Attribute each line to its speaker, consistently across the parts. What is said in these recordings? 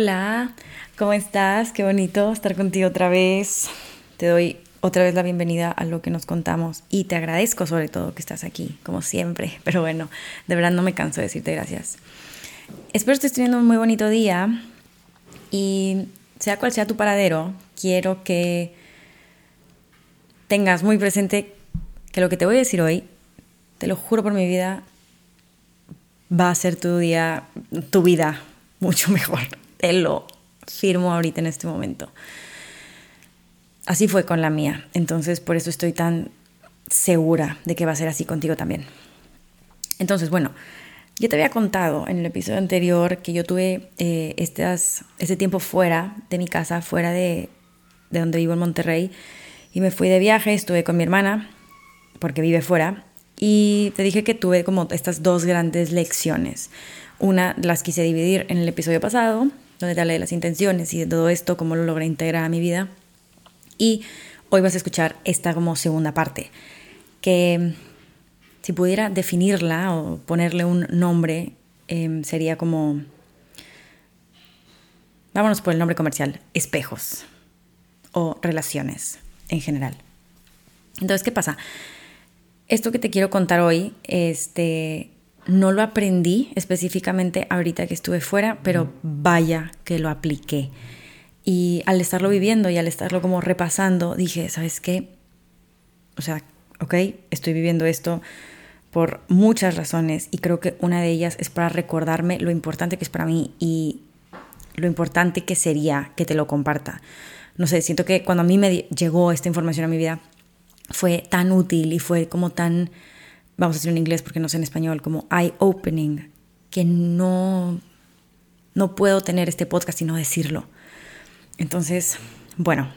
Speaker 1: Hola, ¿cómo estás? Qué bonito estar contigo otra vez. Te doy otra vez la bienvenida a lo que nos contamos y te agradezco sobre todo que estás aquí, como siempre. Pero bueno, de verdad no me canso de decirte gracias. Espero estés teniendo un muy bonito día y sea cual sea tu paradero, quiero que tengas muy presente que lo que te voy a decir hoy, te lo juro por mi vida, va a ser tu día, tu vida mucho mejor. Te lo firmo ahorita en este momento. Así fue con la mía. Entonces, por eso estoy tan segura de que va a ser así contigo también. Entonces, bueno, yo te había contado en el episodio anterior que yo tuve eh, este tiempo fuera de mi casa, fuera de, de donde vivo en Monterrey, y me fui de viaje, estuve con mi hermana, porque vive fuera, y te dije que tuve como estas dos grandes lecciones. Una las quise dividir en el episodio pasado, donde te hablé de las intenciones y de todo esto, cómo lo logré integrar a mi vida. Y hoy vas a escuchar esta como segunda parte, que si pudiera definirla o ponerle un nombre, em, sería como, vámonos por el nombre comercial, espejos o relaciones en general. Entonces, ¿qué pasa? Esto que te quiero contar hoy, este, no lo aprendí específicamente ahorita que estuve fuera, pero vaya que lo apliqué. Y al estarlo viviendo y al estarlo como repasando, dije, ¿sabes qué? O sea, ok, estoy viviendo esto por muchas razones y creo que una de ellas es para recordarme lo importante que es para mí y lo importante que sería que te lo comparta. No sé, siento que cuando a mí me llegó esta información a mi vida fue tan útil y fue como tan vamos a decir en inglés porque no sé en español, como eye-opening, que no, no puedo tener este podcast y no decirlo. Entonces, bueno,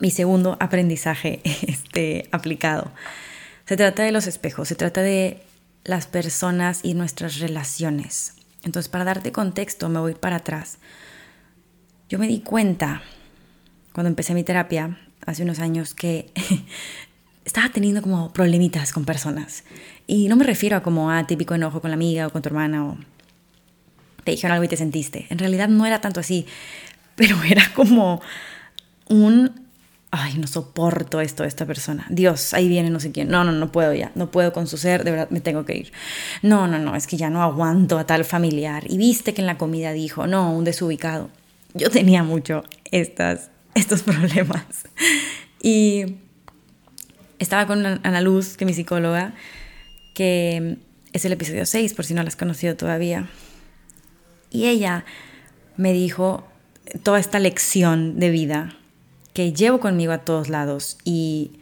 Speaker 1: mi segundo aprendizaje este, aplicado. Se trata de los espejos, se trata de las personas y nuestras relaciones. Entonces, para darte contexto, me voy para atrás. Yo me di cuenta, cuando empecé mi terapia, hace unos años, que estaba teniendo como problemitas con personas. Y no me refiero a como a ah, típico enojo con la amiga o con tu hermana o te dijeron algo y te sentiste. En realidad no era tanto así, pero era como un, ay, no soporto esto de esta persona. Dios, ahí viene no sé quién. No, no, no puedo ya. No puedo con su ser, de verdad me tengo que ir. No, no, no, es que ya no aguanto a tal familiar. Y viste que en la comida dijo, no, un desubicado. Yo tenía mucho estas, estos problemas. Y estaba con Ana Luz, que es mi psicóloga, que es el episodio 6, por si no la has conocido todavía. Y ella me dijo toda esta lección de vida que llevo conmigo a todos lados y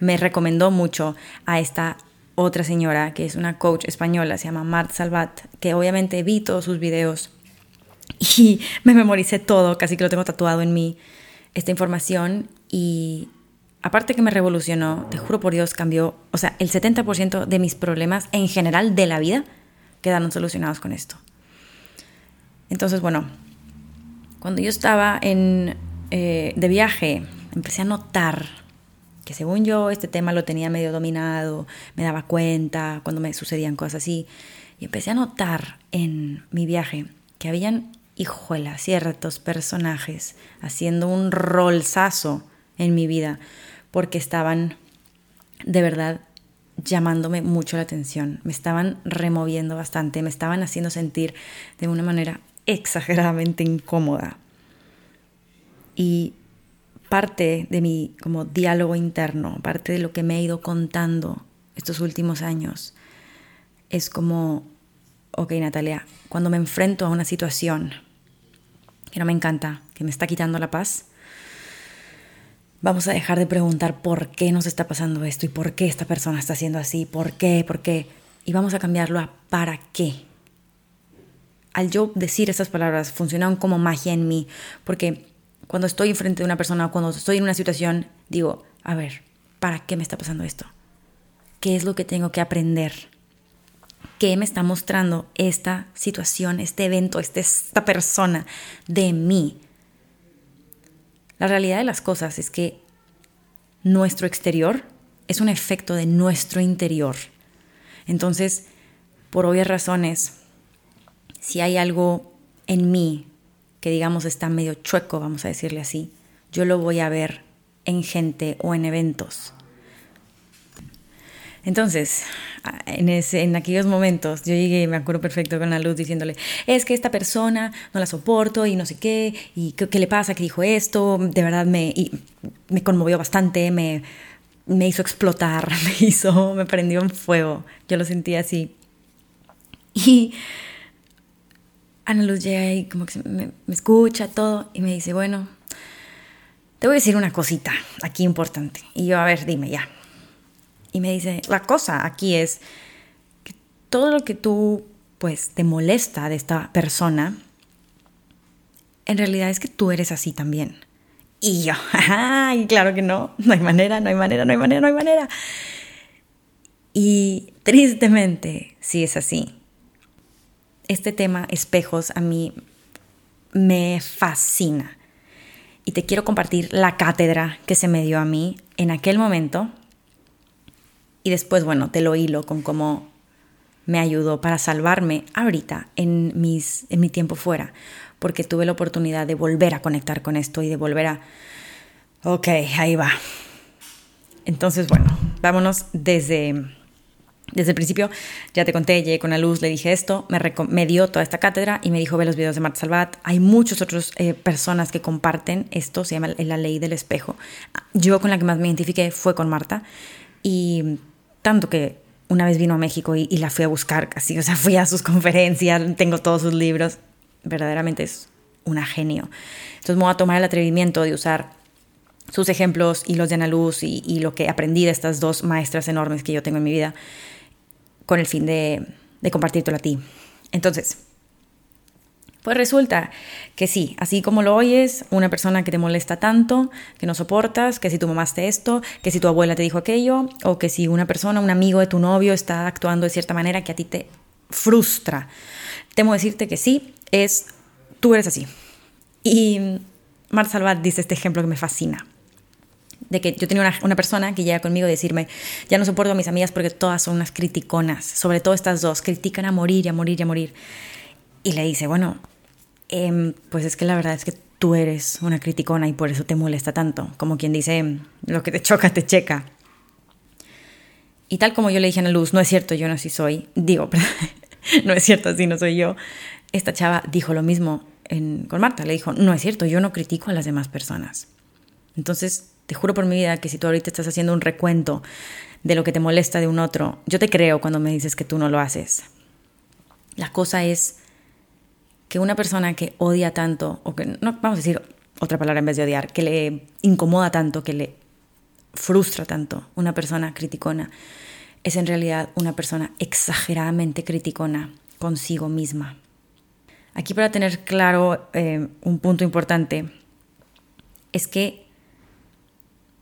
Speaker 1: me recomendó mucho a esta otra señora que es una coach española, se llama Mart Salvat, que obviamente vi todos sus videos y me memoricé todo, casi que lo tengo tatuado en mí, esta información y aparte que me revolucionó, te juro por Dios, cambió, o sea, el 70% de mis problemas en general de la vida quedaron solucionados con esto. Entonces, bueno, cuando yo estaba en, eh, de viaje, empecé a notar que según yo este tema lo tenía medio dominado, me daba cuenta cuando me sucedían cosas así, y empecé a notar en mi viaje que habían hijuelas, ciertos personajes haciendo un rolsazo en mi vida porque estaban de verdad llamándome mucho la atención, me estaban removiendo bastante, me estaban haciendo sentir de una manera exageradamente incómoda. Y parte de mi como diálogo interno, parte de lo que me he ido contando estos últimos años, es como, ok Natalia, cuando me enfrento a una situación que no me encanta, que me está quitando la paz, Vamos a dejar de preguntar por qué nos está pasando esto y por qué esta persona está haciendo así, por qué, por qué. Y vamos a cambiarlo a para qué. Al yo decir esas palabras funcionan como magia en mí, porque cuando estoy enfrente de una persona cuando estoy en una situación, digo, a ver, ¿para qué me está pasando esto? ¿Qué es lo que tengo que aprender? ¿Qué me está mostrando esta situación, este evento, esta persona de mí? La realidad de las cosas es que nuestro exterior es un efecto de nuestro interior. Entonces, por obvias razones, si hay algo en mí que digamos está medio chueco, vamos a decirle así, yo lo voy a ver en gente o en eventos. Entonces, en, en aquellos momentos, yo llegué, me acuerdo perfecto con la luz diciéndole, es que esta persona no la soporto y no sé qué, y qué, le pasa que dijo esto, de verdad me, me conmovió bastante, me, me hizo explotar, me hizo, me prendió en fuego, yo lo sentí así. Y Ana Luz llega y como que me, me escucha todo y me dice, bueno, te voy a decir una cosita aquí importante. Y yo, a ver, dime ya. Y me dice, la cosa aquí es que todo lo que tú, pues, te molesta de esta persona, en realidad es que tú eres así también. Y yo, ay, claro que no, no hay manera, no hay manera, no hay manera, no hay manera. Y tristemente, sí es así. Este tema, espejos, a mí me fascina y te quiero compartir la cátedra que se me dio a mí en aquel momento y después, bueno, te lo hilo con cómo me ayudó para salvarme ahorita en, mis, en mi tiempo fuera, porque tuve la oportunidad de volver a conectar con esto y de volver a, ok, ahí va. Entonces, bueno, vámonos desde desde el principio, ya te conté, llegué con la luz, le dije esto, me, me dio toda esta cátedra y me dijo, ve los videos de Marta Salvat. Hay muchas otras eh, personas que comparten esto, se llama la ley del espejo. Yo con la que más me identifiqué fue con Marta y tanto que una vez vino a México y, la fui a buscar casi, o sea, fui a sus conferencias, tengo todos sus libros, verdaderamente es una genio. Entonces me voy a tomar el atrevimiento de usar sus ejemplos y los de Ana Luz y, lo que aprendí de estas dos maestras enormes que yo tengo en mi vida con el fin de, de compartírtelo a ti. Entonces, pues resulta que sí, así como lo oyes, una persona que te molesta tanto, que no soportas, que si tu mamá hace esto, que si tu abuela te dijo aquello, o que si una persona, un amigo de tu novio está actuando de cierta manera que a ti te frustra. Temo decirte que sí, es tú eres así. Y Marta Salvat dice este ejemplo que me fascina de que yo tenía una, persona que llega conmigo a decirme, ya no soporto a mis amigas porque todas son unas criticonas, sobre todo estas dos, critican a morir y a morir y a morir. Y le dice, bueno, em, pues es que la verdad es que tú eres una criticona y por eso te molesta tanto, como quien dice, lo que te choca, te checa. Y tal como yo le dije a la luz, no es cierto, yo no así soy, digo, no es cierto, así no soy yo, esta chava dijo lo mismo con Marta, le dijo, no es cierto, yo no critico a las demás personas. Entonces, te juro por mi vida que si tú ahorita estás haciendo un recuento de lo que te molesta de un otro, yo te creo cuando me dices que tú no lo haces. La cosa es que una persona que odia tanto, o que no vamos a decir otra palabra en vez de odiar, que le incomoda tanto, que le frustra tanto, una persona criticona, es en realidad una persona exageradamente criticona consigo misma. Aquí para tener claro eh, un punto importante es que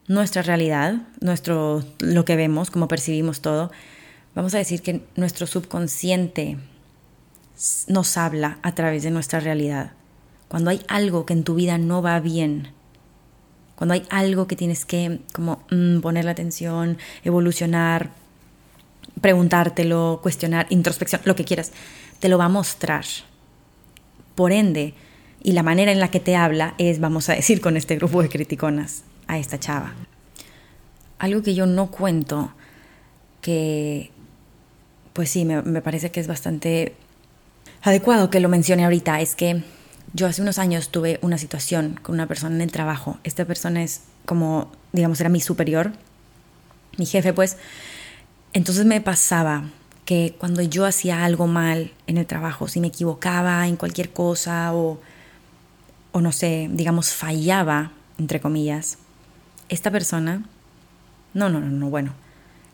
Speaker 1: nuestra realidad, nuestro, lo que vemos, cómo percibimos todo, vamos a decir que nuestro subconsciente nos habla a través de nuestra realidad. Cuando hay algo que en tu vida no va bien, cuando hay algo que tienes que como mm, poner la atención, evolucionar, preguntártelo, cuestionar, introspección, lo que quieras, te lo va a mostrar. Por ende, y la manera en la que te habla es, vamos a decir, con este grupo de criticonas, a esta chava. Algo que yo no cuento, que pues sí, me, me parece que es bastante adecuado que lo mencione ahorita, es que yo hace unos años tuve una situación con una persona en el trabajo. Esta persona es como, digamos, era mi superior, mi jefe, pues. Entonces me pasaba que cuando yo hacía algo mal en el trabajo, si me equivocaba en cualquier cosa o, o no sé, digamos, fallaba, entre comillas, esta persona, no, no, no, no, bueno,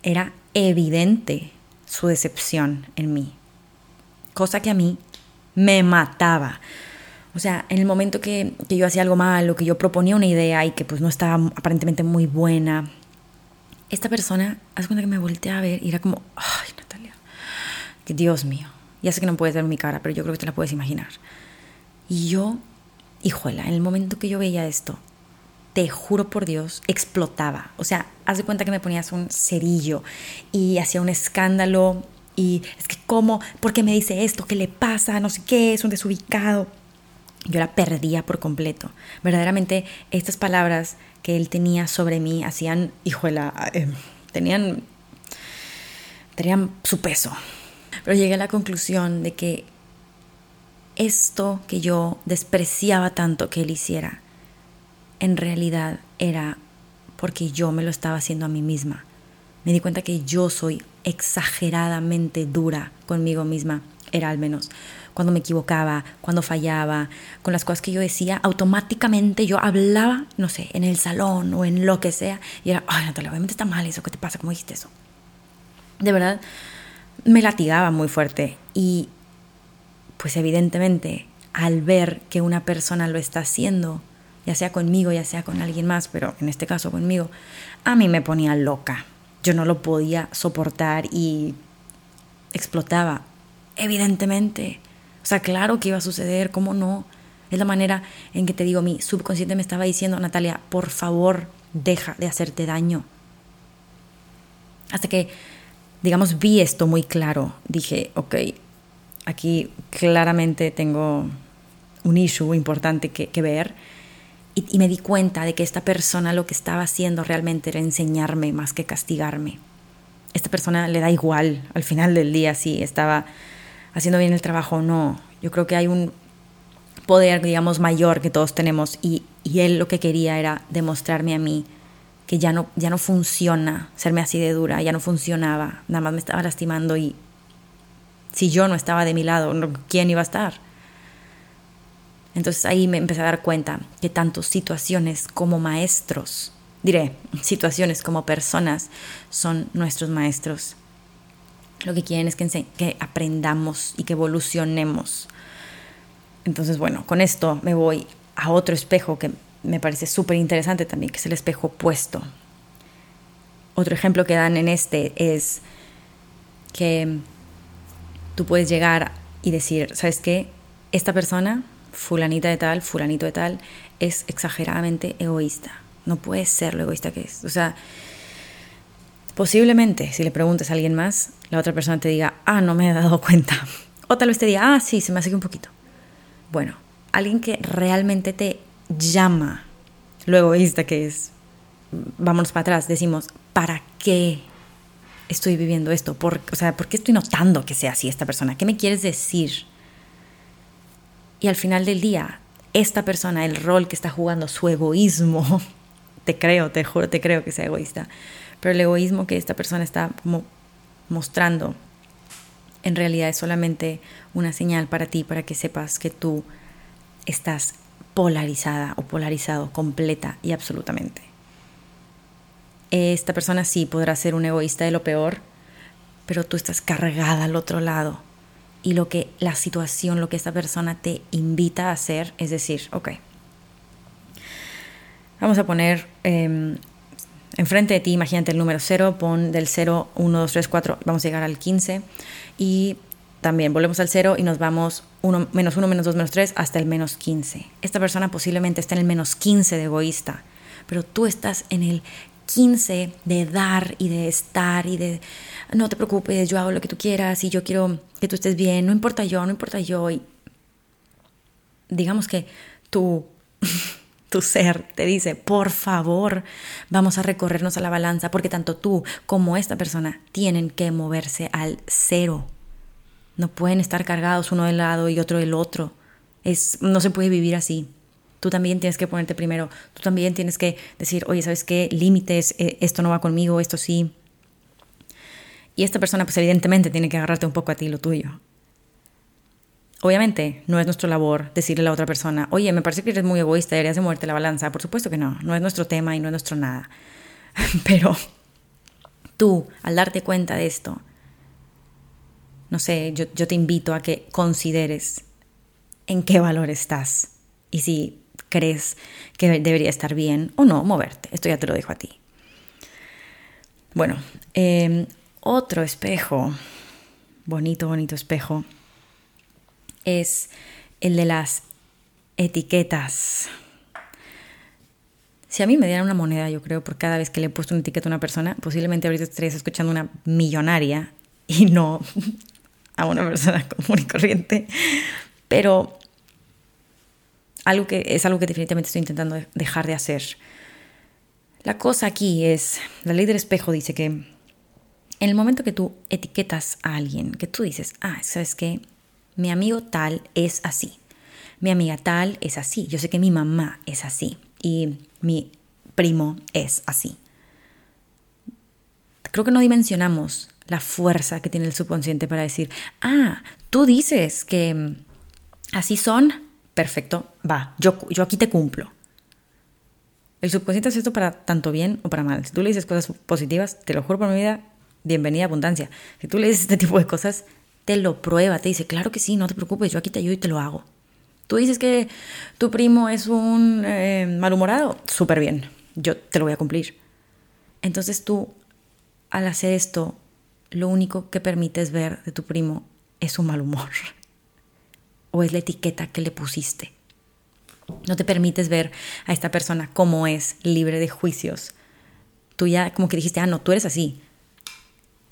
Speaker 1: era evidente su decepción en mí, cosa que a mí me mataba. O sea, en el momento que, yo hacía algo mal o que yo proponía una idea y que pues no estaba aparentemente muy buena, esta persona, hace cuenta que me volteaba a ver y era como, ay, Natalia, que Dios mío, ya sé que no puedes ver mi cara, pero yo creo que te la puedes imaginar. Y yo, híjola, en el momento que yo veía esto, te juro por Dios, explotaba. O sea, haz de cuenta que me ponías un cerillo y hacía un escándalo y es que cómo, ¿por qué me dice esto? ¿Qué le pasa? No sé qué, es un desubicado. yo la perdía por completo. Verdaderamente estas palabras que él tenía sobre mí hacían, hijuela, eh, tenían, tenían su peso. Pero llegué a la conclusión de que esto que yo despreciaba tanto que él hiciera, en realidad era porque yo me lo estaba haciendo a mí misma. Me di cuenta que yo soy exageradamente dura conmigo misma, era al menos. Cuando me equivocaba, cuando fallaba, con las cosas que yo decía, automáticamente yo hablaba, no sé, en el salón o en lo que sea, y era, ay Natalia, obviamente está mal eso, ¿qué te pasa? ¿Cómo dijiste eso? De verdad, me latigaba muy fuerte y pues evidentemente al ver que una persona lo está haciendo, ya sea conmigo, ya sea con alguien más, pero en este caso conmigo, a mí me ponía loca. Yo no lo podía soportar y explotaba. Evidentemente. O sea, claro que iba a suceder, ¿cómo no? Es la manera en que te digo, mi subconsciente me estaba diciendo, Natalia, por favor, deja de hacerte daño. Hasta que, digamos, vi esto muy claro. Dije, ok, aquí claramente tengo un issue importante que, ver. Y, me di cuenta de que esta persona lo que estaba haciendo realmente era enseñarme más que castigarme. Esta persona le da igual al final del día si estaba haciendo bien el trabajo o no. Yo creo que hay un poder, digamos, mayor que todos tenemos y, y él lo que quería era demostrarme a mí que ya no, ya no funciona serme así de dura, ya no funcionaba, nada más me estaba lastimando y si yo no estaba de mi lado, ¿quién iba a estar? Entonces ahí me empecé a dar cuenta que tanto situaciones como maestros, diré, situaciones como personas son nuestros maestros. Lo que quieren es que, aprendamos y que evolucionemos. Entonces, bueno, con esto me voy a otro espejo que me parece súper interesante también, que es el espejo opuesto. Otro ejemplo que dan en este es que tú puedes llegar y decir, ¿sabes qué? Esta persona, fulanita de tal, fulanito de tal, es exageradamente egoísta. No puede ser lo egoísta que es. O sea, posiblemente si le preguntes a alguien más, la otra persona te diga, ah, no me he dado cuenta. O tal vez te diga, ah, sí, se me hace que un poquito. Bueno, alguien que realmente te llama lo egoísta que es, vámonos para atrás, decimos, ¿para qué estoy viviendo esto? ¿Por, o sea, ¿por qué estoy notando que sea así esta persona? ¿Qué me quieres decir? Y al final del día, esta persona, el rol que está jugando, su egoísmo, te creo, te juro, te creo que sea egoísta, pero el egoísmo que esta persona está mostrando, en realidad es solamente una señal para ti, para que sepas que tú estás polarizada o polarizado completa y absolutamente esta persona sí podrá ser un egoísta de lo peor, pero tú estás cargada al otro lado. Y lo que la situación, lo que esta persona te invita a hacer es decir, ok, vamos a poner eh, enfrente de ti, imagínate el número 0, pon del 0, 1, 2, 3, 4, vamos a llegar al 15 y también volvemos al 0 y nos vamos uno, menos 1, menos 2, menos 3 hasta el menos 15. Esta persona posiblemente está en el menos 15 de egoísta, pero tú estás en el 15 de dar y de estar y de no te preocupes, yo hago lo que tú quieras y yo quiero que tú estés bien, no importa yo, no importa yo. Y digamos que tu, tu ser te dice, por favor, vamos a recorrernos a la balanza porque tanto tú como esta persona tienen que moverse al cero. No pueden estar cargados uno del lado y otro del otro. Es, no se puede vivir así. Tú también tienes que ponerte primero, tú también tienes que decir, oye, ¿sabes qué? Límites, eh, esto no va conmigo, esto sí. Y esta persona, pues evidentemente, tiene que agarrarte un poco a ti lo tuyo. Obviamente, no es nuestra labor decirle a la otra persona, oye, me parece que eres muy egoísta, deberías de moverte la balanza. Por supuesto que no, no es nuestro tema y no es nuestro nada. Pero tú, al darte cuenta de esto, no sé, yo, yo te invito a que consideres en qué valor estás y si crees que debería estar bien o no moverte. Esto ya te lo dejo a ti. Bueno, em, otro espejo, bonito, bonito espejo, es el de las etiquetas. Si a mí me dieran una moneda, yo creo, por cada vez que le he puesto una etiqueta a una persona, posiblemente ahorita estarías escuchando una millonaria y no a una persona común y corriente. Pero algo que, es algo que definitivamente estoy intentando dejar de hacer. La cosa aquí es, la ley del espejo dice que en el momento que tú etiquetas a alguien, que tú dices, ah, ¿sabes qué? Mi amigo tal es así. Mi amiga tal es así. Yo sé que mi mamá es así. Y mi primo es así. Creo que no dimensionamos la fuerza que tiene el subconsciente para decir, ah, tú dices que así son, perfecto, va, yo, yo aquí te cumplo. El subconsciente hace esto para tanto bien o para mal. Si tú le dices cosas positivas, te lo juro por mi vida, bienvenida abundancia. Si tú le dices este tipo de cosas, te lo prueba, te dice, claro que sí, no te preocupes, yo aquí te ayudo y te lo hago. Tú dices que tu primo es un eh, malhumorado, súper bien, yo te lo voy a cumplir. Entonces tú, al hacer esto, lo único que permites ver de tu primo es su mal humor o es la etiqueta que le pusiste. No te permites ver a esta persona como es, libre de juicios. Tú ya como que dijiste, ah, no, tú eres así.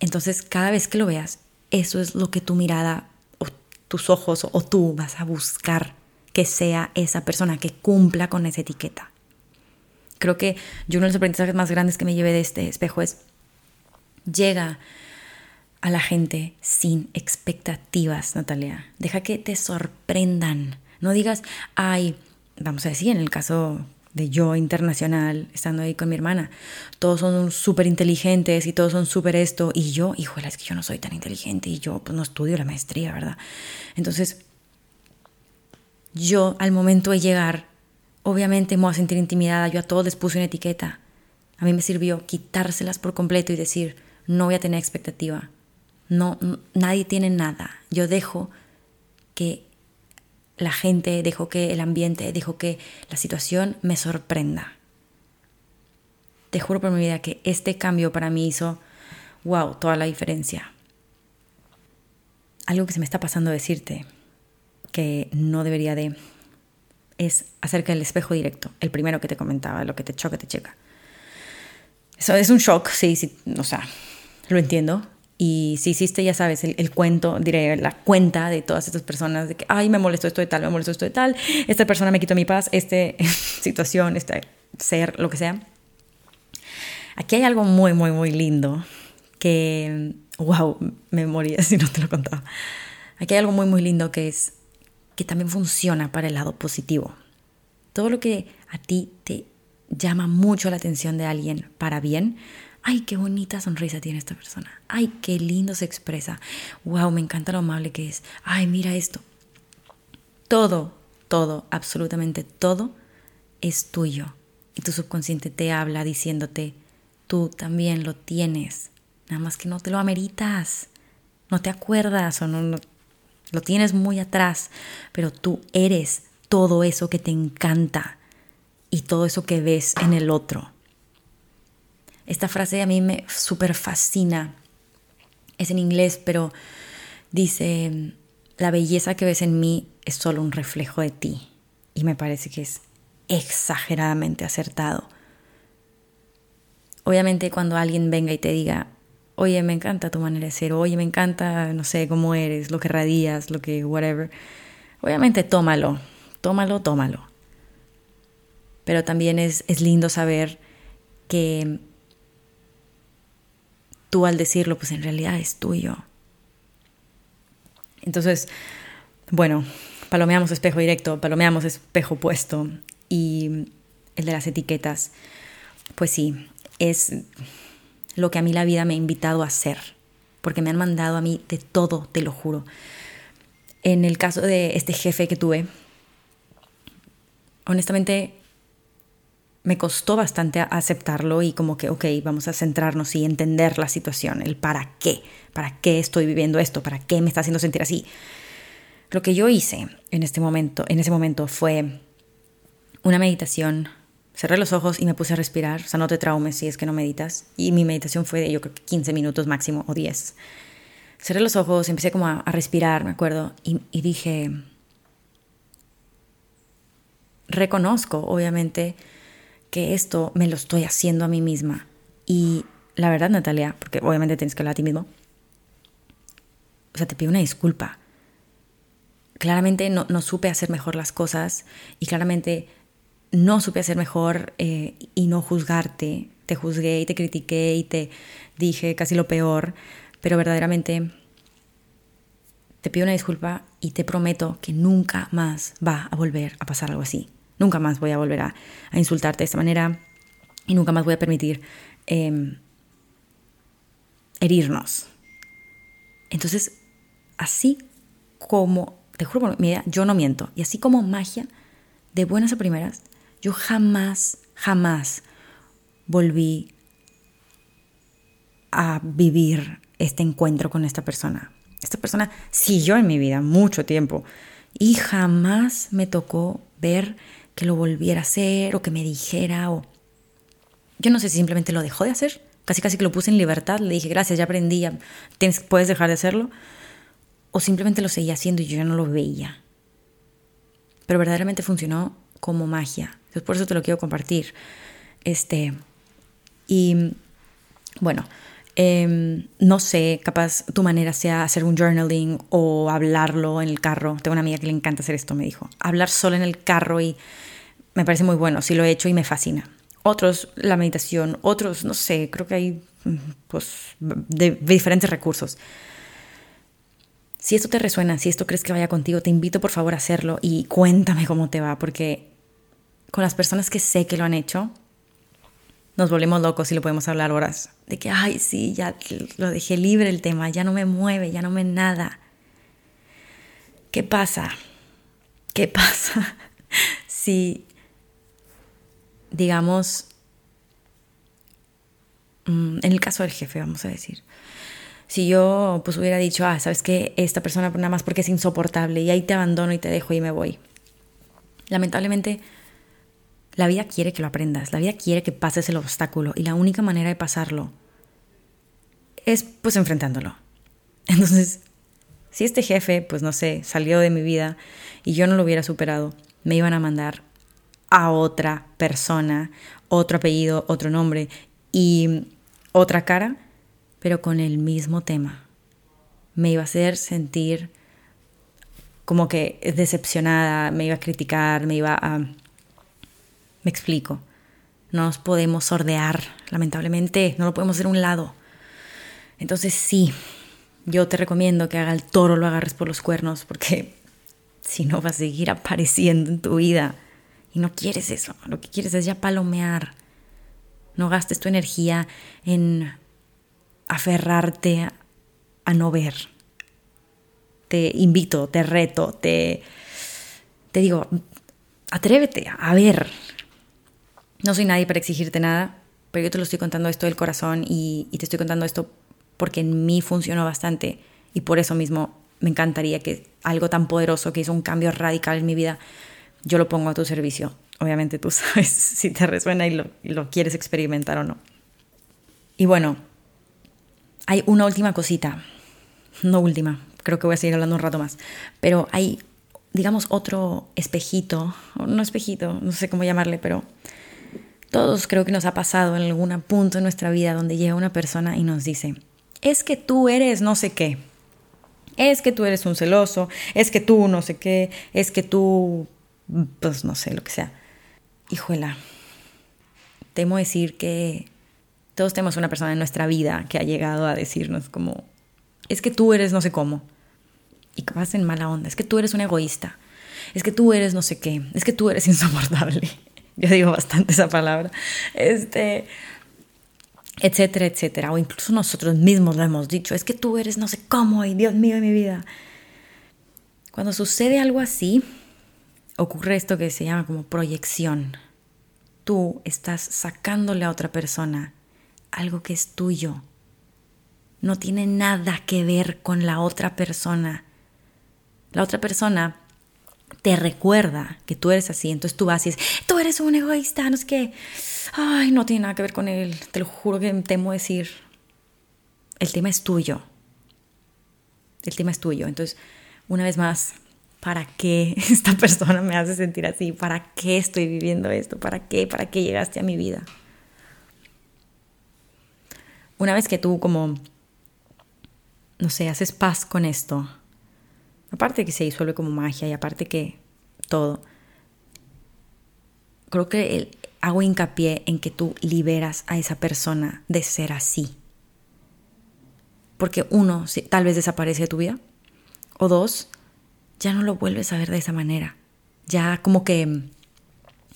Speaker 1: Entonces, cada vez que lo veas, eso es lo que tu mirada o tus ojos o tú vas a buscar que sea esa persona que cumpla con esa etiqueta. Creo que yo uno de los aprendizajes más grandes que me llevé de este espejo es llega a la gente sin expectativas, Natalia. Deja que te sorprendan. No digas, ay, vamos a decir, en el caso de yo internacional, estando ahí con mi hermana, todos son súper inteligentes y todos son súper esto, y yo, híjole, es que yo no soy tan inteligente y yo pues no estudio la maestría, ¿verdad? Entonces, yo al momento de llegar, obviamente me voy a sentir intimidada, yo a todos les puse una etiqueta. A mí me sirvió quitárselas por completo y decir, no voy a tener expectativa, no, nadie tiene nada. Yo dejo que la gente, dejo que el ambiente, dejo que la situación me sorprenda. Te juro por mi vida que este cambio para mí hizo, wow, toda la diferencia. Algo que se me está pasando decirte, que no debería de, es acerca del espejo directo, el primero que te comentaba, lo que te choca, te checa. Eso es un shock, sí, sí, o sea, lo entiendo, y si hiciste, ya sabes, el, cuento, diré, la cuenta de todas estas personas de que, ay, me molestó esto de tal, me molestó esto de tal, esta persona me quitó mi paz, esta situación, este ser, lo que sea. Aquí hay algo muy, muy, muy lindo que, wow, me moría si no te lo contaba. Aquí hay algo muy, muy lindo que es que también funciona para el lado positivo. Todo lo que a ti te llama mucho la atención de alguien para bien, ay, qué bonita sonrisa tiene esta persona, ay, qué lindo se expresa, wow, me encanta lo amable que es, ay, mira esto. Todo, todo, absolutamente todo es tuyo. Y tu subconsciente te habla diciéndote, tú también lo tienes, nada más que no te lo ameritas, no te acuerdas o no lo tienes muy atrás, pero tú eres todo eso que te encanta y todo eso que ves en el otro. Esta frase a mí me súper fascina. Es en inglés, pero dice, la belleza que ves en mí es solo un reflejo de ti. Y me parece que es exageradamente acertado. Obviamente cuando alguien venga y te diga, oye, me encanta tu manera de ser, oye, me encanta, no sé, cómo eres, lo que radias, lo que, whatever, obviamente tómalo, tómalo, tómalo. Pero también es, es lindo saber que al decirlo, pues en realidad es tuyo. Entonces, bueno, palomeamos espejo directo, palomeamos espejo puesto y el de las etiquetas, pues sí, es lo que a mí la vida me ha invitado a hacer, porque me han mandado a mí de todo, te lo juro. En el caso de este jefe que tuve, honestamente me costó bastante aceptarlo y como que, ok, vamos a centrarnos y entender la situación, el para qué, para qué estoy viviendo esto, para qué me está haciendo sentir así. Lo que yo hice en este momento, en ese momento fue una meditación. Cerré los ojos y me puse a respirar, o sea, no te traumes si es que no meditas. Y mi meditación fue de yo creo que 15 minutos máximo o 10. Cerré los ojos, empecé como a, respirar, me acuerdo, y, y dije, reconozco, obviamente, que esto me lo estoy haciendo a mí misma. Y la verdad, Natalia, porque obviamente tienes que hablar a ti mismo, o sea, te pido una disculpa. claramente no, no, supe hacer mejor las cosas y claramente no supe hacer mejor eh, y no juzgarte. Te juzgué y te critiqué y te dije casi lo peor, pero verdaderamente te pido una disculpa y te prometo que nunca más va a volver a pasar algo así. Nunca más voy a volver a, insultarte de esta manera y nunca más voy a permitir em, herirnos. Entonces, así como, te juro por mi idea, yo no miento, y así como magia, de buenas a primeras, yo jamás, jamás volví a vivir este encuentro con esta persona. Esta persona siguió en mi vida mucho tiempo y jamás me tocó ver que lo volviera a hacer o que me dijera o yo no sé si simplemente lo dejó de hacer, casi casi que lo puse en libertad, le dije gracias, ya aprendí, ya tienes, puedes dejar de hacerlo o simplemente lo seguía haciendo y yo ya no lo veía. Pero verdaderamente funcionó como magia. Entonces por eso te lo quiero compartir. Este y bueno, Em, no sé, capaz tu manera sea hacer un journaling o hablarlo en el carro. Tengo una amiga que le encanta hacer esto, me dijo. Hablar solo en el carro y me parece muy bueno, sí lo he hecho y me fascina. Otros, la meditación, otros, no sé, creo que hay mm, pues, de, diferentes recursos. Si esto te resuena, si esto crees que vaya contigo, te invito por favor a hacerlo y cuéntame cómo te va, porque con las personas que sé que lo han hecho, nos volvemos locos y lo podemos hablar horas. De que, ay, sí, ya lo dejé libre el tema, ya no me mueve, ya no me nada. ¿Qué pasa? ¿Qué pasa si, digamos, mm, en el caso del jefe, vamos a decir, si yo pues hubiera dicho, ah, sabes que esta persona nada más porque es insoportable y ahí te abandono y te dejo y me voy. Lamentablemente la vida quiere que lo aprendas, la vida quiere que pases el obstáculo y la única manera de pasarlo es pues enfrentándolo. Entonces, si este jefe, pues no sé, salió de mi vida y yo no lo hubiera superado, me iban a mandar a otra persona, otro apellido, otro nombre y otra cara, pero con el mismo tema. Me iba a hacer sentir como que decepcionada, me iba a criticar, me iba a me explico. No nos podemos sordear, lamentablemente, no lo podemos hacer a un lado. Entonces sí, yo te recomiendo que haga el toro, lo agarres por los cuernos, porque si no va a seguir apareciendo en tu vida. Y no quieres eso, lo que quieres es ya palomear. No gastes tu energía en aferrarte a, no ver. Te invito, te reto, te, te digo, atrévete a ver no soy nadie para exigirte nada, pero yo te lo estoy contando esto del corazón y, te estoy contando esto porque en mí funcionó bastante y por eso mismo me encantaría que algo tan poderoso que hizo un cambio radical en mi vida, yo lo pongo a tu servicio. Obviamente tú sabes si te resuena y lo, y lo quieres experimentar o no. Y bueno, hay una última cosita, no última, creo que voy a seguir hablando un rato más, pero hay, digamos, otro espejito, no espejito, no sé cómo llamarle, pero todos creo que nos ha pasado en algún punto en nuestra vida donde llega una persona y nos dice, es que tú eres no sé qué, es que tú eres un celoso, es que tú no sé qué, es que tú, pues no sé, lo que sea. Hijuela, temo decir que todos tenemos una persona en nuestra vida que ha llegado a decirnos como, es que tú eres no sé cómo, y que vas en mala onda, es que tú eres un egoísta, es que tú eres no sé qué, es que tú eres insoportable. Yo digo bastante esa palabra, este, etcétera, etcétera, o incluso nosotros mismos lo hemos dicho, es que tú eres no sé cómo y Dios mío de mi vida. Cuando sucede algo así, ocurre esto que se llama como proyección. Tú estás sacándole a otra persona algo que es tuyo. No tiene nada que ver con la otra persona. La otra persona te recuerda que tú eres así, entonces tú vas y dices, tú eres un egoísta, no es que, ay, no tiene nada que ver con él, te lo juro que temo decir, el tema es tuyo, el tema es tuyo, entonces, una vez más, ¿para qué esta persona me hace sentir así? ¿Para qué estoy viviendo esto? ¿Para qué? ¿Para qué llegaste a mi vida? Una vez que tú como, no sé, haces paz con esto, aparte que se disuelve como magia y aparte que todo, creo que hago hincapié en que tú liberas a esa persona de ser así. Porque uno, tal vez desaparece de tu vida, o dos, ya no lo vuelves a ver de esa manera. Ya como que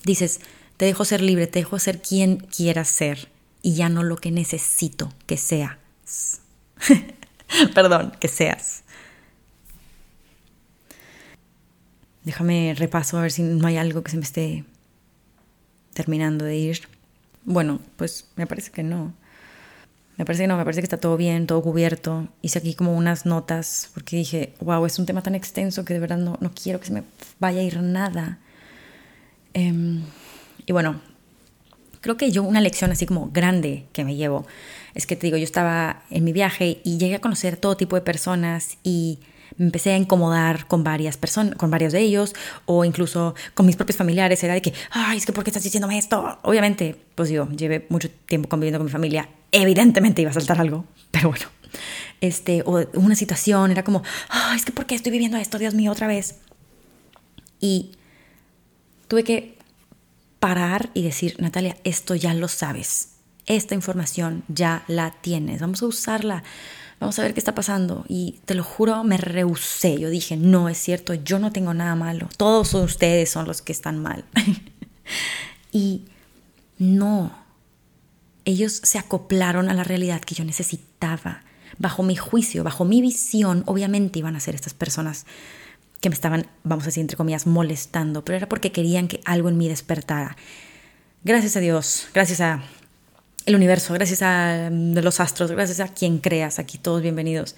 Speaker 1: dices, te dejo ser libre, te dejo ser quien quieras ser y ya no lo que necesito que seas. Perdón, que seas. Déjame repaso a ver si no hay algo que se me esté terminando de ir. Bueno, pues me parece que no. Me parece que no, me parece que está todo bien, todo cubierto. Hice aquí como unas notas porque dije, wow, es un tema tan extenso que de verdad no, no quiero que se me vaya a ir nada. Em, y bueno, creo que yo una lección así como grande que me llevo es que te digo, yo estaba en mi viaje y llegué a conocer todo tipo de personas y me empecé a incomodar con varias personas, con varios de ellos, o incluso con mis propios familiares. Era de que, ay, es que ¿por qué estás diciéndome esto? Obviamente, pues yo llevé mucho tiempo conviviendo con mi familia. Evidentemente iba a saltar algo, pero bueno. Este, o una situación, era como, ay, es que ¿por qué estoy viviendo esto? Dios mío, otra vez. Y tuve que parar y decir, Natalia, esto ya lo sabes. Esta información ya la tienes. Vamos a usarla vamos a ver qué está pasando. Y te lo juro, me rehusé. Yo dije, no, es cierto, yo no tengo nada malo. Todos ustedes son los que están mal. y no, ellos se acoplaron a la realidad que yo necesitaba. Bajo mi juicio, bajo mi visión, obviamente iban a ser estas personas que me estaban, vamos a decir, entre comillas, molestando, pero era porque querían que algo en mí despertara. Gracias a Dios, gracias a el universo, gracias a los astros, gracias a quien creas, aquí todos bienvenidos.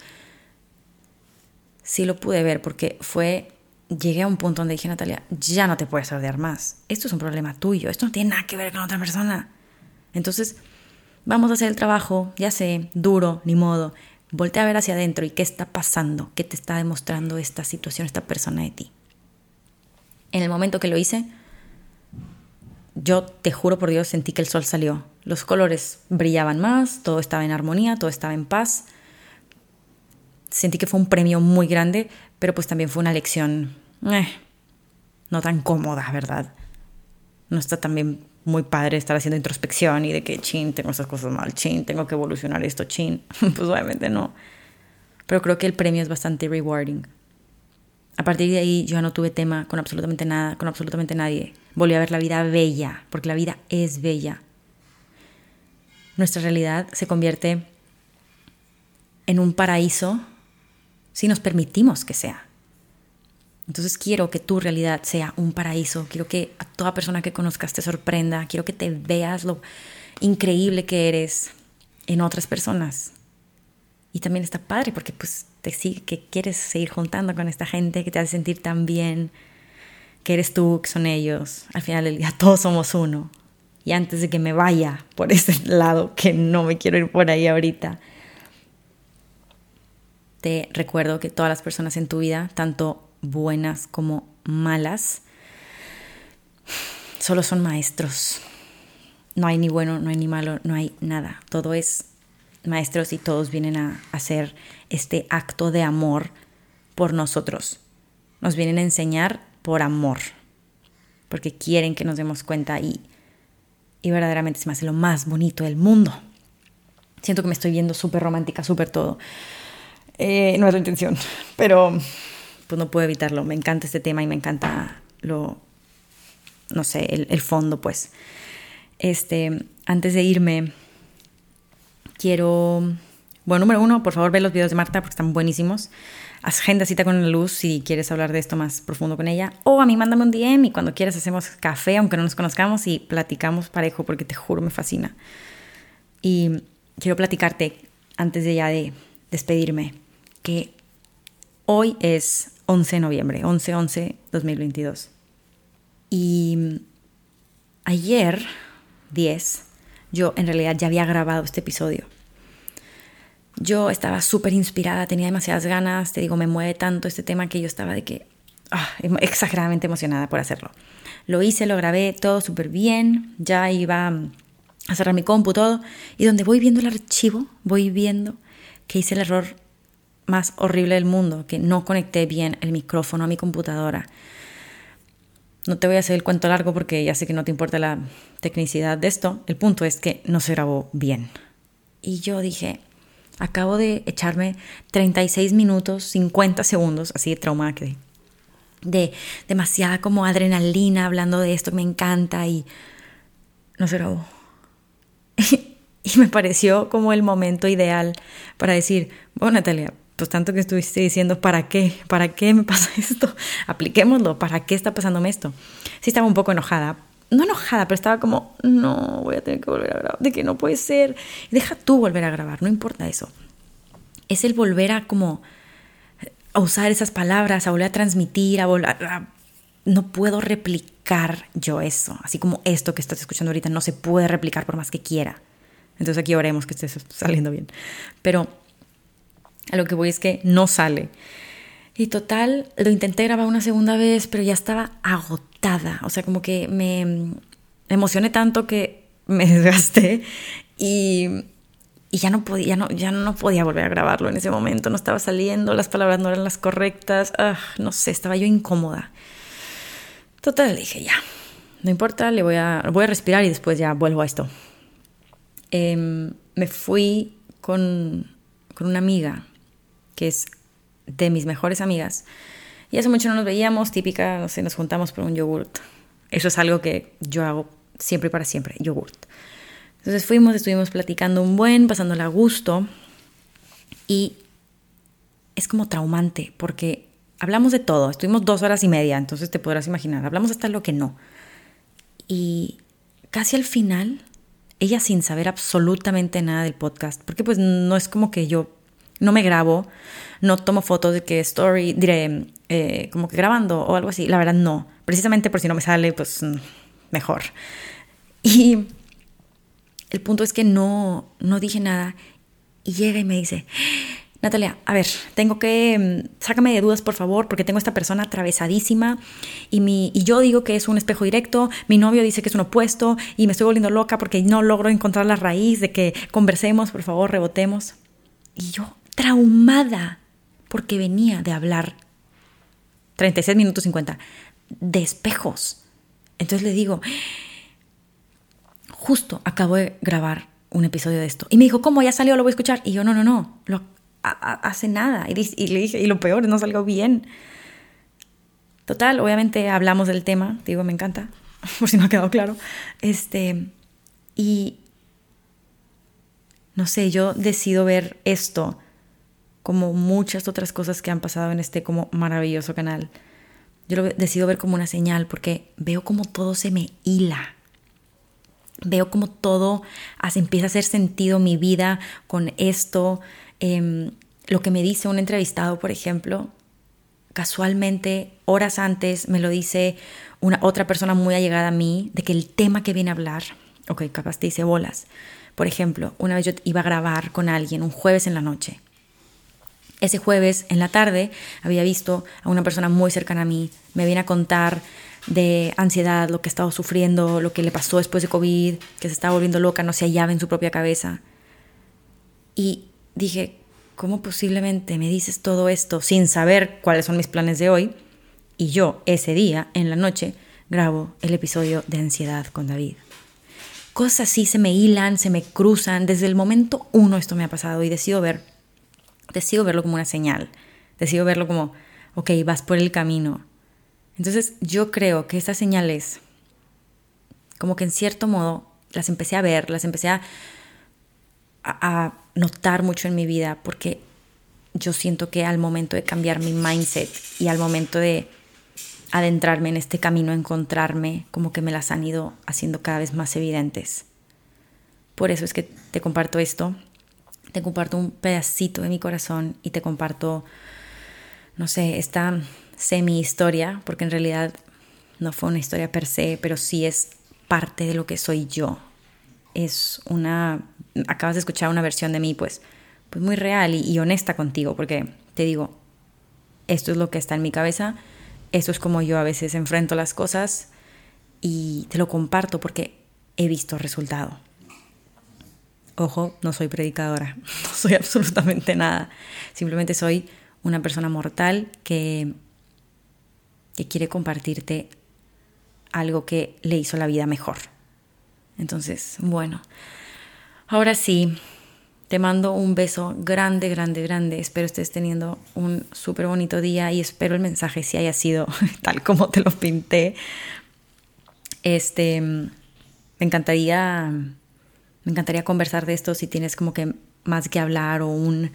Speaker 1: Sí lo pude ver porque fue, llegué a un punto donde dije, Natalia, ya no te puedes odiar más. Esto es un problema tuyo, esto no tiene nada que ver con otra persona. Entonces, vamos a hacer el trabajo, ya sé, duro, ni modo. Voltea a ver hacia adentro y qué está pasando, qué te está demostrando esta situación, esta persona de ti. En el momento que lo hice, yo te juro por Dios, sentí que el sol salió. Los colores brillaban más, todo estaba en armonía, todo estaba en paz. Sentí que fue un premio muy grande, pero pues también fue una lección eh, no tan cómoda, ¿verdad? No está también muy padre estar haciendo introspección y de que, chin, tengo esas cosas mal, chin, tengo que evolucionar esto, chin. pues obviamente no. Pero creo que el premio es bastante rewarding. A partir de ahí yo no tuve tema con absolutamente nada, con absolutamente nadie. Volví a ver la vida bella, porque la vida es bella. Nuestra realidad se convierte en un paraíso si nos permitimos que sea. Entonces quiero que tu realidad sea un paraíso, quiero que a toda persona que conozcas te sorprenda, quiero que te veas lo increíble que eres en otras personas. Y también está padre porque pues te sigue, que quieres seguir juntando con esta gente que te hace sentir tan bien, que eres tú, que son ellos. Al final del día todos somos uno. Y antes de que me vaya por ese lado, que no me quiero ir por ahí ahorita, te recuerdo que todas las personas en tu vida, tanto buenas como malas, solo son maestros. No hay ni bueno, no hay ni malo, no hay nada. Todo es maestros y todos vienen a hacer este acto de amor por nosotros. Nos vienen a enseñar por amor, porque quieren que nos demos cuenta y, y verdaderamente se me hace lo más bonito del mundo. Siento que me estoy viendo súper romántica, súper todo. Eh, no es la intención, pero pues no puedo evitarlo. Me encanta este tema y me encanta lo, no sé, el, el fondo, pues. Este, antes de irme, quiero, bueno, número uno, por favor ve los videos de Marta porque están buenísimos. Agenda cita con la luz si quieres hablar de esto más profundo con ella. O a mí mándame un DM y cuando quieras hacemos café, aunque no nos conozcamos, y platicamos parejo porque te juro me fascina. Y quiero platicarte, antes de ya de despedirme, que hoy es 11 de noviembre, 11-11-2022. Y ayer, 10, yo en realidad ya había grabado este episodio. Yo estaba súper inspirada, tenía demasiadas ganas, te digo, me mueve tanto este tema que yo estaba de que ah, em, exageradamente emocionada por hacerlo. Lo hice, lo grabé, todo súper bien, ya iba a cerrar mi compu, todo, y donde voy viendo el archivo, voy viendo que hice el error más horrible del mundo, que no conecté bien el micrófono a mi computadora. No te voy a hacer el cuento largo porque ya sé que no te importa la tecnicidad de esto. El punto es que no se grabó bien. Y yo dije, acabo de echarme 36 minutos, 50 segundos, así de traumada que de demasiada como adrenalina hablando de esto me encanta y no se grabó. y me pareció como el momento ideal para decir, bueno Natalia, pues tanto que estuviste diciendo, ¿para qué? ¿Para qué me pasa esto? Apliquémoslo, ¿para qué está pasándome esto? Sí estaba un poco enojada, no enojada, pero estaba como, no, voy a tener que volver a grabar, de que no puede ser. Deja tú volver a grabar, no importa eso. Es el volver a como a usar esas palabras, a volver a transmitir, a volver a, no puedo replicar yo eso, así como esto que estás escuchando ahorita no se puede replicar por más que quiera. Entonces aquí oremos que esté saliendo bien. Pero a lo que voy es que no sale. Y total, lo intenté grabar una segunda vez, pero ya estaba agotada. O sea, como que me emocioné tanto que me desgasté y, ya, no podía, ya, no, ya no podía volver a grabarlo en ese momento. No estaba saliendo, las palabras no eran las correctas. Ah, no sé, estaba yo incómoda. Total, dije ya, no importa, le voy a, voy a respirar y después ya vuelvo a esto. Em, me fui con, con una amiga que es de mis mejores amigas. Y hace mucho no nos veíamos, típica, no sé, nos juntamos por un yogurt. Eso es algo que yo hago siempre y para siempre, yogurt. Entonces fuimos, estuvimos platicando un buen, pasándola a gusto. Y es como traumante, porque hablamos de todo. Estuvimos dos horas y media, entonces te podrás imaginar. Hablamos hasta lo que no. Y casi al final, ella sin saber absolutamente nada del podcast, porque pues no es como que yo no me grabo, no tomo fotos de que story, diré, eh, como que grabando o algo así. La verdad, no. Precisamente por si no me sale, pues mm, mejor. Y el punto es que no, no dije nada. Y llega y me dice, Natalia, a ver, tengo que, mm, sácame de dudas por favor, porque tengo esta persona atravesadísima y, mi, y yo digo que es un espejo directo, mi novio dice que es un opuesto y me estoy volviendo loca porque no logro encontrar la raíz de que conversemos, por favor, rebotemos. Y yo traumada porque venía de hablar 36 minutos 50 de espejos. Entonces le digo, justo acabo de grabar un episodio de esto. Y me dijo, ¿cómo? Ya salió, lo voy a escuchar. Y yo, no, no, no, hace nada. Y, y, le dije, y lo peor, no salió bien. Total, obviamente hablamos del tema, digo, me encanta, por si no ha quedado claro. Este, y no sé, yo decido ver esto como muchas otras cosas que han pasado en este como maravilloso canal. Yo lo decido ver como una señal porque veo como todo se me hila. Veo como todo empieza a hacer sentido mi vida con esto. Em, lo que me dice un entrevistado, por ejemplo, casualmente, horas antes, me lo dice una otra persona muy allegada a mí, de que el tema que viene a hablar, ok, capaz te dice bolas. Por ejemplo, una vez yo iba a grabar con alguien un jueves en la noche ese jueves en la tarde había visto a una persona muy cercana a mí, me viene a contar de ansiedad, lo que estaba sufriendo, lo que le pasó después de COVID, que se estaba volviendo loca, no se hallaba en su propia cabeza. Y dije, ¿cómo posiblemente me dices todo esto sin saber cuáles son mis planes de hoy? Y yo ese día, en la noche, grabo el episodio de ansiedad con David. Cosas así se me hilan, se me cruzan. Desde el momento uno esto me ha pasado y decido ver decido verlo como una señal, decido verlo como, ok, vas por el camino. Entonces yo creo que estas señales, como que en cierto modo, las empecé a ver, las empecé a, a, notar mucho en mi vida, porque yo siento que al momento de cambiar mi mindset y al momento de adentrarme en este camino, encontrarme, como que me las han ido haciendo cada vez más evidentes. Por eso es que te comparto esto te comparto un pedacito de mi corazón y te comparto, no sé, esta semi historia, porque en realidad no fue una historia per se, pero sí es parte de lo que soy yo. Es una, acabas de escuchar una versión de mí, pues, pues muy real y, y honesta contigo, porque te digo, esto es lo que está en mi cabeza, esto es como yo a veces enfrento las cosas y te lo comparto porque he visto resultado. Ojo, no soy predicadora, no soy absolutamente nada. Simplemente soy una persona mortal que, que quiere compartirte algo que le hizo la vida mejor. Entonces, bueno, ahora sí, te mando un beso grande, grande, grande. Espero estés teniendo un súper bonito día y espero el mensaje si haya sido tal como te lo pinté. Este, me encantaría, encantaría conversar de esto si tienes como que más que hablar o un,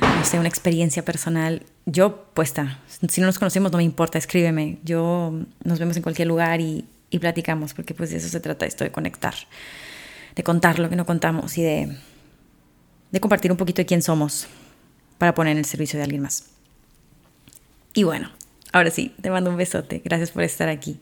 Speaker 1: no sé, una experiencia personal. Yo puesta, si no nos conocemos no me importa, escríbeme. Yo nos vemos en cualquier lugar y, y platicamos, porque pues de eso se trata esto, de conectar, de contar lo que no contamos y de de compartir un poquito de quién somos para poner en el servicio de alguien más. Y bueno, ahora sí, te mando un besote. Gracias por estar aquí.